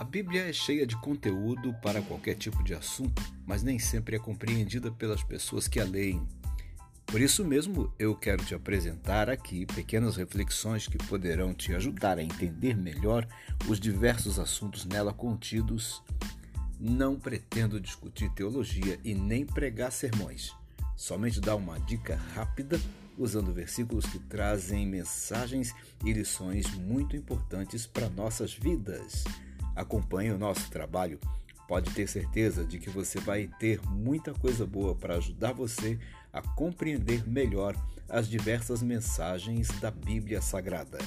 A Bíblia é cheia de conteúdo para qualquer tipo de assunto, mas nem sempre é compreendida pelas pessoas que a leem. Por isso mesmo, eu quero te apresentar aqui pequenas reflexões que poderão te ajudar a entender melhor os diversos assuntos nela contidos. Não pretendo discutir teologia e nem pregar sermões, somente dar uma dica rápida usando versículos que trazem mensagens e lições muito importantes para nossas vidas acompanhe o nosso trabalho, pode ter certeza de que você vai ter muita coisa boa para ajudar você a compreender melhor as diversas mensagens da Bíblia Sagrada.